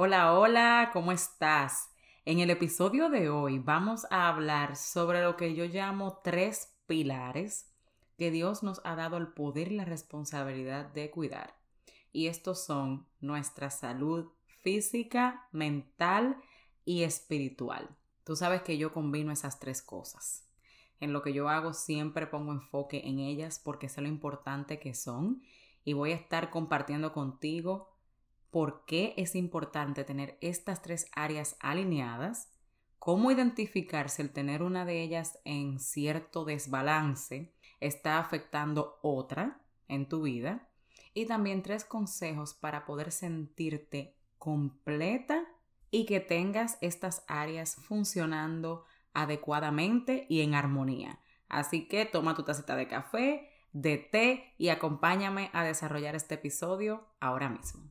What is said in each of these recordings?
Hola, hola, ¿cómo estás? En el episodio de hoy vamos a hablar sobre lo que yo llamo tres pilares que Dios nos ha dado el poder y la responsabilidad de cuidar. Y estos son nuestra salud física, mental y espiritual. Tú sabes que yo combino esas tres cosas. En lo que yo hago siempre pongo enfoque en ellas porque sé lo importante que son y voy a estar compartiendo contigo por qué es importante tener estas tres áreas alineadas, cómo identificar si el tener una de ellas en cierto desbalance está afectando otra en tu vida y también tres consejos para poder sentirte completa y que tengas estas áreas funcionando adecuadamente y en armonía. Así que toma tu tacita de café, de té y acompáñame a desarrollar este episodio ahora mismo.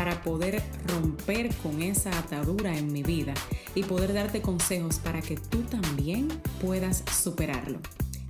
para poder romper con esa atadura en mi vida y poder darte consejos para que tú también puedas superarlo.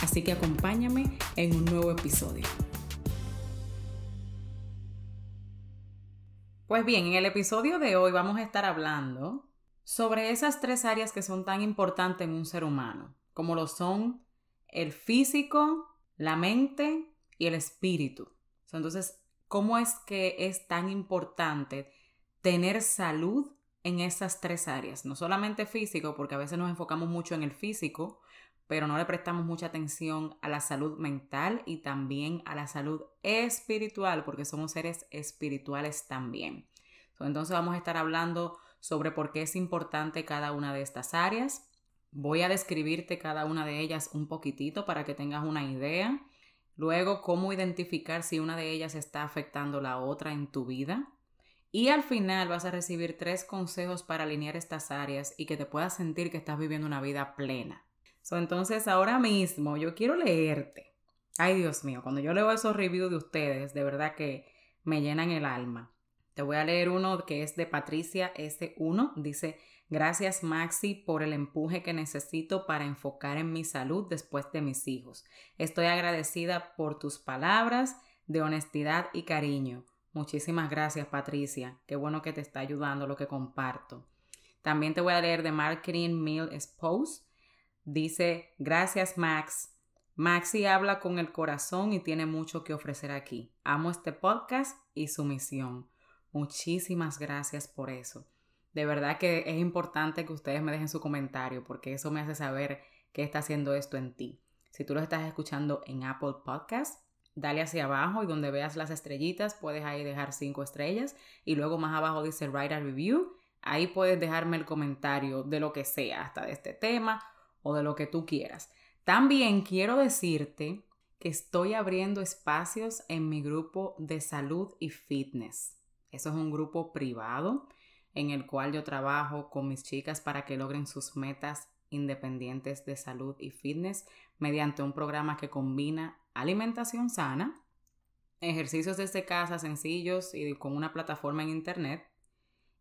Así que acompáñame en un nuevo episodio. Pues bien, en el episodio de hoy vamos a estar hablando sobre esas tres áreas que son tan importantes en un ser humano, como lo son el físico, la mente y el espíritu. Entonces, ¿cómo es que es tan importante tener salud en esas tres áreas? No solamente físico, porque a veces nos enfocamos mucho en el físico, pero no le prestamos mucha atención a la salud mental y también a la salud espiritual, porque somos seres espirituales también. Entonces vamos a estar hablando sobre por qué es importante cada una de estas áreas. Voy a describirte cada una de ellas un poquitito para que tengas una idea. Luego, cómo identificar si una de ellas está afectando la otra en tu vida. Y al final vas a recibir tres consejos para alinear estas áreas y que te puedas sentir que estás viviendo una vida plena. entonces, ahora mismo yo quiero leerte. Ay, Dios mío, cuando yo leo esos reviews de ustedes, de verdad que me llenan el alma. Te voy a leer uno que es de Patricia S1. Dice, gracias Maxi por el empuje que necesito para enfocar en mi salud después de mis hijos. Estoy agradecida por tus palabras de honestidad y cariño. Muchísimas gracias Patricia. Qué bueno que te está ayudando lo que comparto. También te voy a leer de Marketing Mill Spouse. Dice, gracias Max. Maxi habla con el corazón y tiene mucho que ofrecer aquí. Amo este podcast y su misión. Muchísimas gracias por eso. De verdad que es importante que ustedes me dejen su comentario porque eso me hace saber qué está haciendo esto en ti. Si tú lo estás escuchando en Apple Podcast, dale hacia abajo y donde veas las estrellitas puedes ahí dejar cinco estrellas y luego más abajo dice Write a Review. Ahí puedes dejarme el comentario de lo que sea, hasta de este tema o de lo que tú quieras. También quiero decirte que estoy abriendo espacios en mi grupo de salud y fitness. Eso es un grupo privado en el cual yo trabajo con mis chicas para que logren sus metas independientes de salud y fitness mediante un programa que combina alimentación sana, ejercicios desde casa sencillos y con una plataforma en internet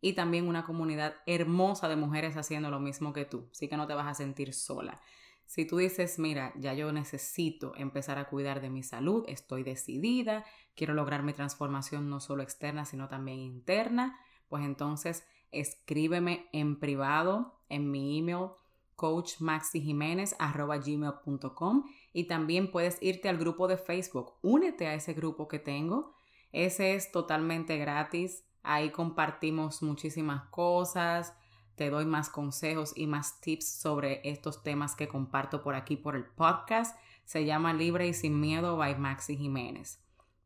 y también una comunidad hermosa de mujeres haciendo lo mismo que tú, así que no te vas a sentir sola. Si tú dices, mira, ya yo necesito empezar a cuidar de mi salud, estoy decidida, quiero lograr mi transformación no solo externa, sino también interna, pues entonces escríbeme en privado en mi email coachmaxijiménez.com y también puedes irte al grupo de Facebook. Únete a ese grupo que tengo. Ese es totalmente gratis. Ahí compartimos muchísimas cosas. Te doy más consejos y más tips sobre estos temas que comparto por aquí por el podcast. Se llama Libre y Sin Miedo by Maxi Jiménez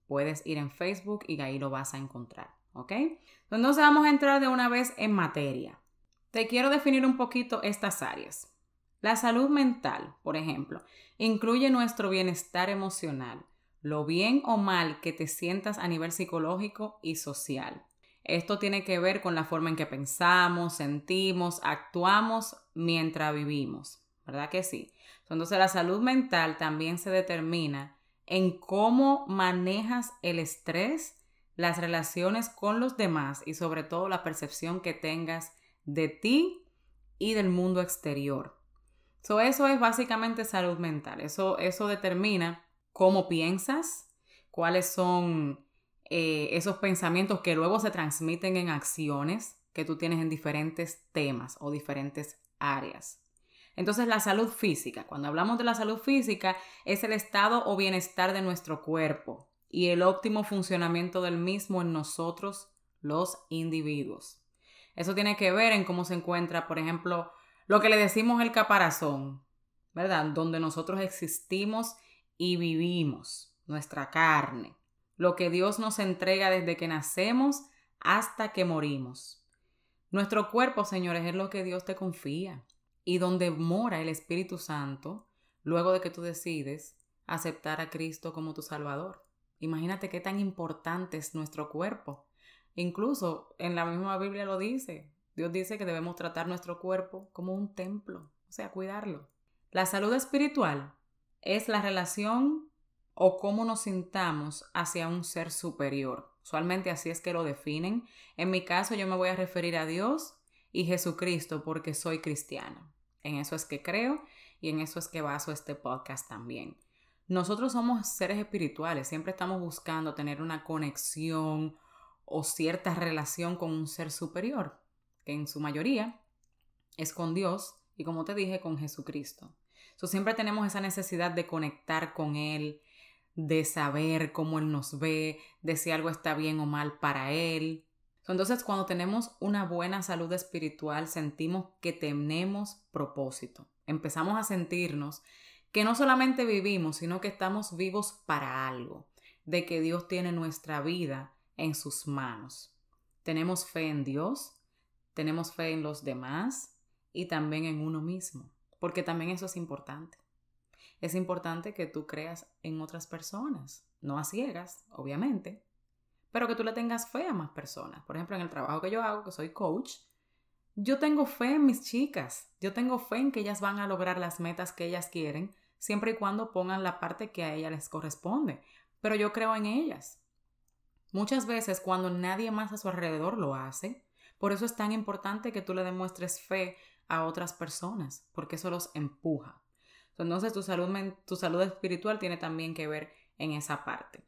puedes ir en Facebook y ahí lo vas a encontrar, ¿ok? Entonces vamos a entrar de una vez en materia. Te quiero definir un poquito estas áreas. La salud mental, por ejemplo, incluye nuestro bienestar emocional, lo bien o mal que te sientas a nivel psicológico y social. Esto tiene que ver con la forma en que pensamos, sentimos, actuamos mientras vivimos, ¿verdad que sí? Entonces la salud mental también se determina en cómo manejas el estrés, las relaciones con los demás y sobre todo la percepción que tengas de ti y del mundo exterior. So, eso es básicamente salud mental. Eso, eso determina cómo piensas, cuáles son eh, esos pensamientos que luego se transmiten en acciones que tú tienes en diferentes temas o diferentes áreas. Entonces la salud física, cuando hablamos de la salud física, es el estado o bienestar de nuestro cuerpo y el óptimo funcionamiento del mismo en nosotros los individuos. Eso tiene que ver en cómo se encuentra, por ejemplo, lo que le decimos el caparazón, ¿verdad? Donde nosotros existimos y vivimos, nuestra carne, lo que Dios nos entrega desde que nacemos hasta que morimos. Nuestro cuerpo, señores, es lo que Dios te confía y donde mora el Espíritu Santo luego de que tú decides aceptar a Cristo como tu Salvador. Imagínate qué tan importante es nuestro cuerpo. Incluso en la misma Biblia lo dice. Dios dice que debemos tratar nuestro cuerpo como un templo, o sea, cuidarlo. La salud espiritual es la relación o cómo nos sintamos hacia un ser superior. Usualmente así es que lo definen. En mi caso yo me voy a referir a Dios y Jesucristo porque soy cristiano. En eso es que creo y en eso es que baso este podcast también. Nosotros somos seres espirituales, siempre estamos buscando tener una conexión o cierta relación con un ser superior en su mayoría es con Dios y como te dije, con Jesucristo. So, siempre tenemos esa necesidad de conectar con Él, de saber cómo Él nos ve, de si algo está bien o mal para Él. entonces, cuando tenemos una buena salud espiritual, sentimos que tenemos propósito. Empezamos a sentirnos que no solamente vivimos, sino que estamos vivos para algo, de que Dios tiene nuestra vida en sus manos. Tenemos fe en Dios, tenemos fe en los demás y también en uno mismo, porque también eso es importante. Es importante que tú creas en otras personas, no a ciegas, obviamente, pero que tú le tengas fe a más personas. Por ejemplo, en el trabajo que yo hago, que soy coach, yo tengo fe en mis chicas, yo tengo fe en que ellas van a lograr las metas que ellas quieren, siempre y cuando pongan la parte que a ellas les corresponde, pero yo creo en ellas. Muchas veces cuando nadie más a su alrededor lo hace, por eso es tan importante que tú le demuestres fe a otras personas, porque eso los empuja. Entonces tu salud, tu salud espiritual tiene también que ver en esa parte.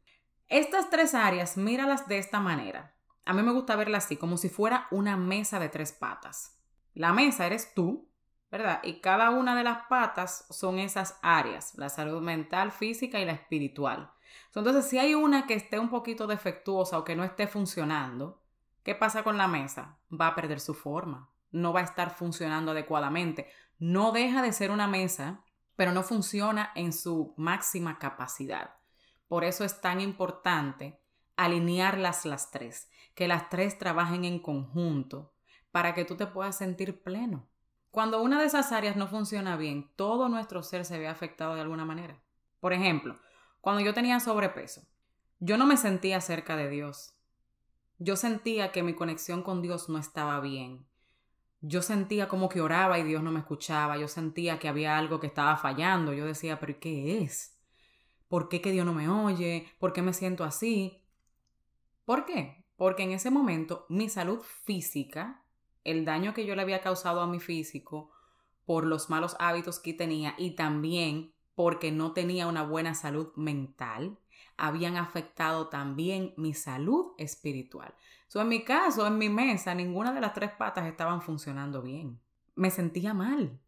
Estas tres áreas, míralas de esta manera. A mí me gusta verlas así, como si fuera una mesa de tres patas. La mesa eres tú, ¿verdad? Y cada una de las patas son esas áreas, la salud mental, física y la espiritual. Entonces, si hay una que esté un poquito defectuosa o que no esté funcionando, ¿Qué pasa con la mesa? Va a perder su forma, no va a estar funcionando adecuadamente. No deja de ser una mesa, pero no funciona en su máxima capacidad. Por eso es tan importante alinearlas las tres, que las tres trabajen en conjunto para que tú te puedas sentir pleno. Cuando una de esas áreas no funciona bien, todo nuestro ser se ve afectado de alguna manera. Por ejemplo, cuando yo tenía sobrepeso, yo no me sentía cerca de Dios. Yo sentía que mi conexión con Dios no estaba bien. Yo sentía como que oraba y Dios no me escuchaba. Yo sentía que había algo que estaba fallando. Yo decía, pero ¿qué es? ¿Por qué que Dios no me oye? ¿Por qué me siento así? ¿Por qué? Porque en ese momento mi salud física, el daño que yo le había causado a mi físico por los malos hábitos que tenía y también porque no tenía una buena salud mental, habían afectado también mi salud espiritual. So, en mi caso, en mi mesa, ninguna de las tres patas estaban funcionando bien. Me sentía mal.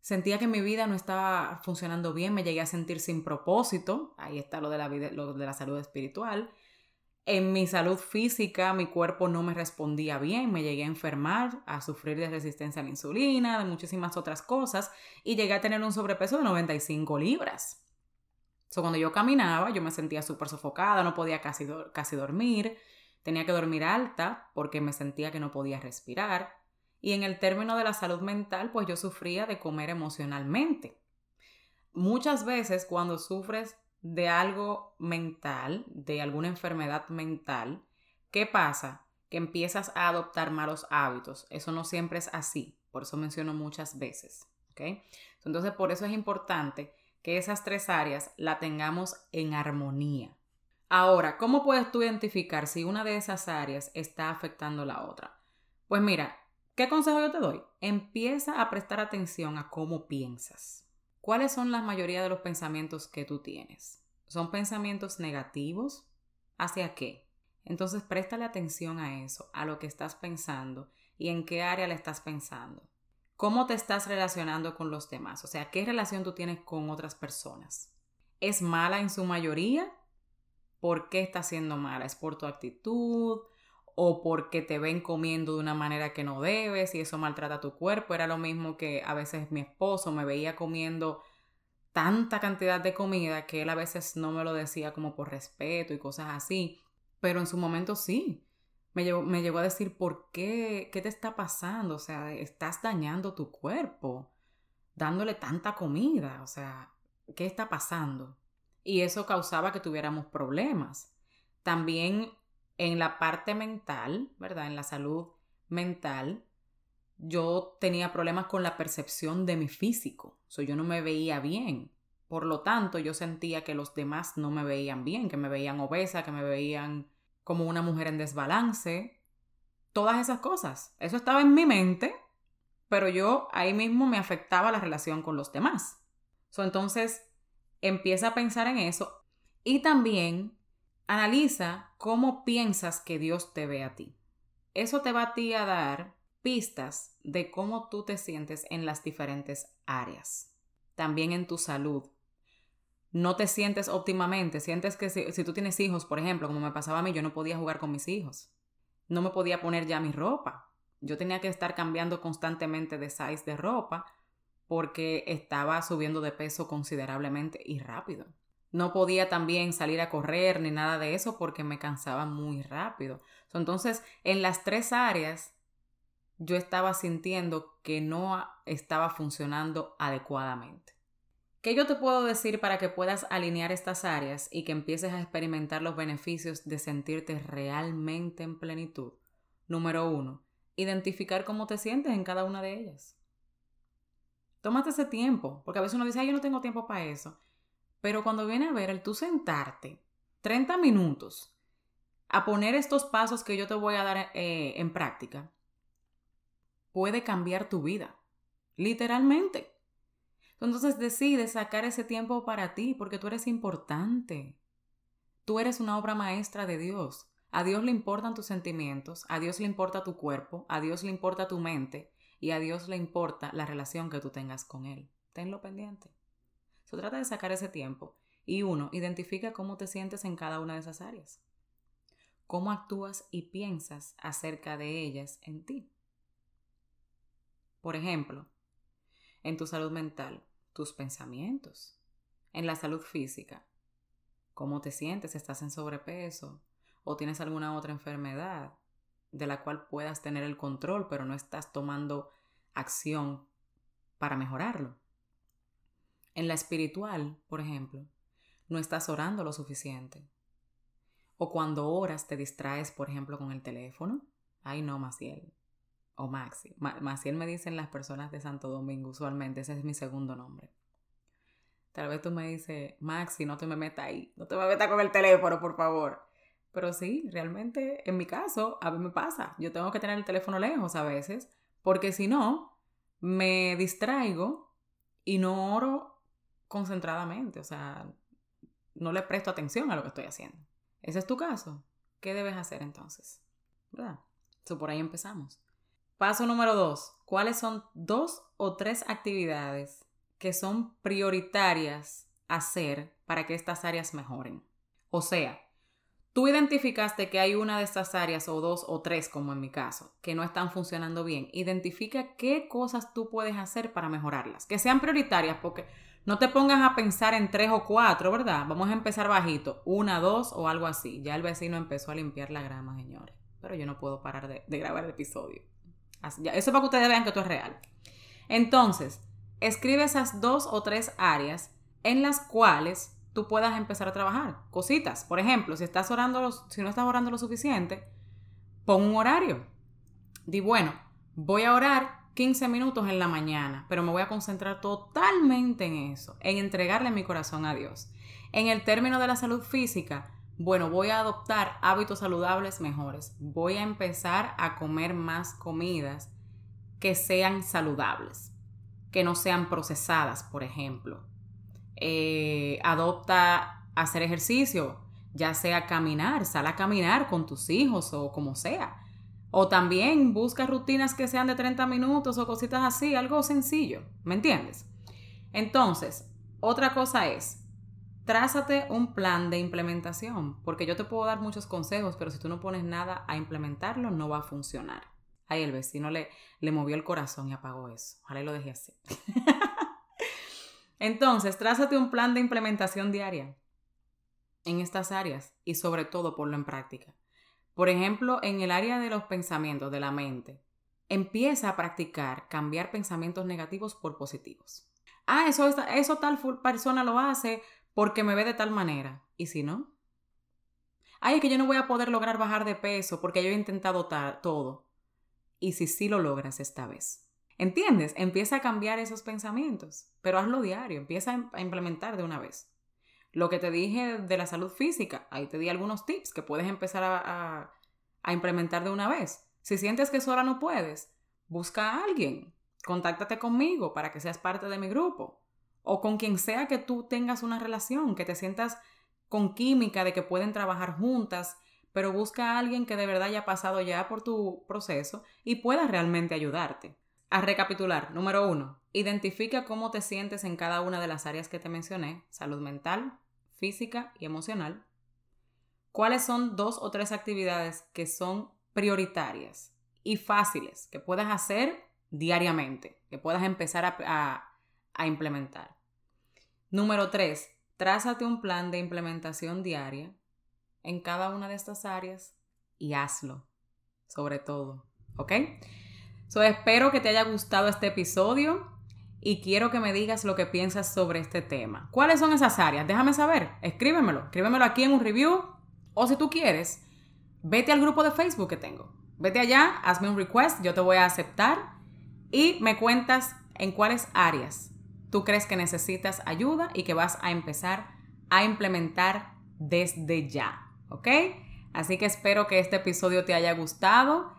Sentía que mi vida no estaba funcionando bien, me llegué a sentir sin propósito. Ahí está lo de la, vida, lo de la salud espiritual. En mi salud física, mi cuerpo no me respondía bien, me llegué a enfermar, a sufrir de resistencia a la insulina, de muchísimas otras cosas, y llegué a tener un sobrepeso de 95 libras. So, cuando yo caminaba, yo me sentía súper sofocada, no podía casi, casi dormir, tenía que dormir alta porque me sentía que no podía respirar. Y en el término de la salud mental, pues yo sufría de comer emocionalmente. Muchas veces cuando sufres de algo mental, de alguna enfermedad mental, ¿qué pasa? que empiezas a adoptar malos hábitos. Eso no siempre es así, por eso menciono muchas veces. ¿ok? Entonces, por eso es importante que esas tres áreas la tengamos en armonía. Ahora, ¿cómo puedes tú identificar si una de esas áreas está afectando la otra? Pues mira, ¿qué consejo yo te doy? Empieza a prestar atención a cómo piensas. ¿Cuáles son la mayoría de los pensamientos que tú tienes? ¿Son pensamientos negativos? ¿Hacia qué? Entonces préstale atención a eso, a lo que estás pensando y en qué área le estás pensando. ¿Cómo te estás relacionando con los demás? O sea, ¿qué relación tú tienes con otras personas? ¿Es mala en su mayoría? ¿Por qué está siendo mala? ¿Es por tu actitud? ¿O porque te ven comiendo de una manera que no debes y eso maltrata tu cuerpo? Era lo mismo que a veces mi esposo me veía comiendo tanta cantidad de comida que él a veces no me lo decía como por respeto y cosas así, pero en su momento sí me llegó, a decir, ¿por qué? ¿Qué te está pasando? O sea, estás dañando tu cuerpo, dándole tanta comida, o sea, ¿qué está pasando? Y eso causaba que tuviéramos problemas. También en la parte mental, ¿verdad? En la salud mental, yo tenía problemas con la percepción de mi físico. O sea, yo no me veía bien. Por lo tanto, yo sentía que los demás no me veían bien, que me veían obesa, que me veían como una mujer en desbalance, todas esas cosas. Eso estaba en mi mente, pero yo ahí mismo me afectaba la relación con los demás. entonces, empieza a pensar en eso y también analiza cómo piensas que Dios te ve a ti. Eso te va a ti a dar pistas de cómo tú te sientes en las diferentes áreas. También en tu salud, no te sientes óptimamente, sientes que si, tú tienes hijos, por ejemplo, como me pasaba a mí, yo no podía jugar con mis hijos, no me podía poner ya mi ropa, yo tenía que estar cambiando constantemente de size de ropa porque estaba subiendo de peso considerablemente y rápido. No podía también salir a correr ni nada de eso porque me cansaba muy rápido. Entonces, en las tres áreas, yo estaba sintiendo que no estaba funcionando adecuadamente. ¿Qué yo te puedo decir para que puedas alinear estas áreas y que empieces a experimentar los beneficios de sentirte realmente en plenitud? Número uno, identificar cómo te sientes en cada una de ellas. Tómate ese tiempo, porque a veces uno dice, Ay, yo no tengo tiempo para eso. Pero cuando viene a ver el tú sentarte 30 minutos a poner estos pasos que yo te voy a dar eh, en práctica, puede cambiar tu vida. Literalmente. Entonces decides sacar ese tiempo para ti porque tú eres importante. Tú eres una obra maestra de Dios. A Dios le importan tus sentimientos, a Dios le importa tu cuerpo, a Dios le importa tu mente y a Dios le importa la relación que tú tengas con Él. Tenlo pendiente. Se trata de sacar ese tiempo. Y uno, identifica cómo te sientes en cada una de esas áreas. Cómo actúas y piensas acerca de ellas en ti. Por ejemplo, en tu salud mental, tus pensamientos, en la salud física, cómo te sientes, estás en sobrepeso o tienes alguna otra enfermedad de la cual puedas tener el control, pero no estás tomando acción para mejorarlo. En la espiritual, por ejemplo, no estás orando lo suficiente. O cuando oras te distraes, por ejemplo, con el teléfono. Ay, no, Maciel o Maxi. Maciel me dicen las personas de Santo Domingo usualmente, ese es mi segundo nombre. Tal vez tú me dices, Maxi, no te me metas ahí, no te me metas con el teléfono, por favor. Pero sí, realmente en mi caso, a mí me pasa. Yo tengo que tener el teléfono lejos a veces, porque si no, me distraigo y no oro concentradamente. O sea, no le presto atención a lo que estoy haciendo. ¿Ese es tu caso? ¿Qué debes hacer entonces? ¿Verdad? So, por ahí empezamos. Paso número dos. ¿Cuáles son dos o tres actividades que son prioritarias hacer para que estas áreas mejoren? O sea, tú identificaste que hay una de estas áreas o dos o tres, como en mi caso, que no están funcionando bien. Identifica qué cosas tú puedes hacer para mejorarlas. Que sean prioritarias porque no te pongas a pensar en tres o cuatro, ¿verdad? Vamos a empezar bajito. Una, dos o algo así. Ya el vecino empezó a limpiar la grama, señores. Pero yo no puedo parar de, grabar el episodio. Eso para que ustedes vean que esto es real. Entonces, escribe esas dos o tres áreas en las cuales tú puedas empezar a trabajar. Cositas. Por ejemplo, si estás orando, si no estás orando lo suficiente, Pon un horario. Di, bueno, voy a orar 15 minutos en la mañana, pero me voy a concentrar totalmente en eso, en entregarle mi corazón a Dios. En el término de la salud física, bueno, voy a adoptar hábitos saludables mejores. Voy a empezar a comer más comidas que sean saludables, que no sean procesadas, por ejemplo. Eh, adopta hacer ejercicio, ya sea caminar, sal a caminar con tus hijos o como sea. O también busca rutinas que sean de 30 minutos o cositas así, algo sencillo, ¿me entiendes? Entonces, otra cosa es, trázate un plan de implementación, porque yo te puedo dar muchos consejos, pero si tú no pones nada a implementarlo, no va a funcionar. Ahí el vecino le, le movió el corazón y apagó eso. Ojalá y lo dejé así. Entonces, trázate un plan de implementación diaria en estas áreas y sobre todo ponlo en práctica. Por ejemplo, en el área de los pensamientos, de la mente, empieza a practicar cambiar pensamientos negativos por positivos. Ah, eso, eso tal persona lo hace porque me ve de tal manera. ¿Y si no? Ay, es que yo no voy a poder lograr bajar de peso porque yo he intentado todo. ¿Y si sí lo logras esta vez? ¿Entiendes? Empieza a cambiar esos pensamientos, pero hazlo diario, empieza a implementar de una vez. Lo que te dije de la salud física, ahí te di algunos tips que puedes empezar a, a implementar de una vez. Si sientes que sola no puedes, busca a alguien, contáctate conmigo para que seas parte de mi grupo o con quien sea que tú tengas una relación, que te sientas con química de que pueden trabajar juntas, pero busca a alguien que de verdad haya pasado ya por tu proceso y pueda realmente ayudarte. A recapitular, número uno, identifica cómo te sientes en cada una de las áreas que te mencioné, salud mental, física y emocional. ¿Cuáles son dos o tres actividades que son prioritarias y fáciles que puedas hacer diariamente, que puedas empezar a, a implementar. Número 3. Trázate un plan de implementación diaria en cada una de estas áreas y hazlo, sobre todo. ¿Ok? So, espero que te haya gustado este episodio y quiero que me digas lo que piensas sobre este tema. ¿Cuáles son esas áreas? Déjame saber. Escríbemelo. Escríbemelo aquí en un review. O si tú quieres, vete al grupo de Facebook que tengo. Vete allá, hazme un request, yo te voy a aceptar y me cuentas en cuáles áreas tú crees que necesitas ayuda y que vas a empezar a implementar desde ya, ¿ok? Así que espero que este episodio te haya gustado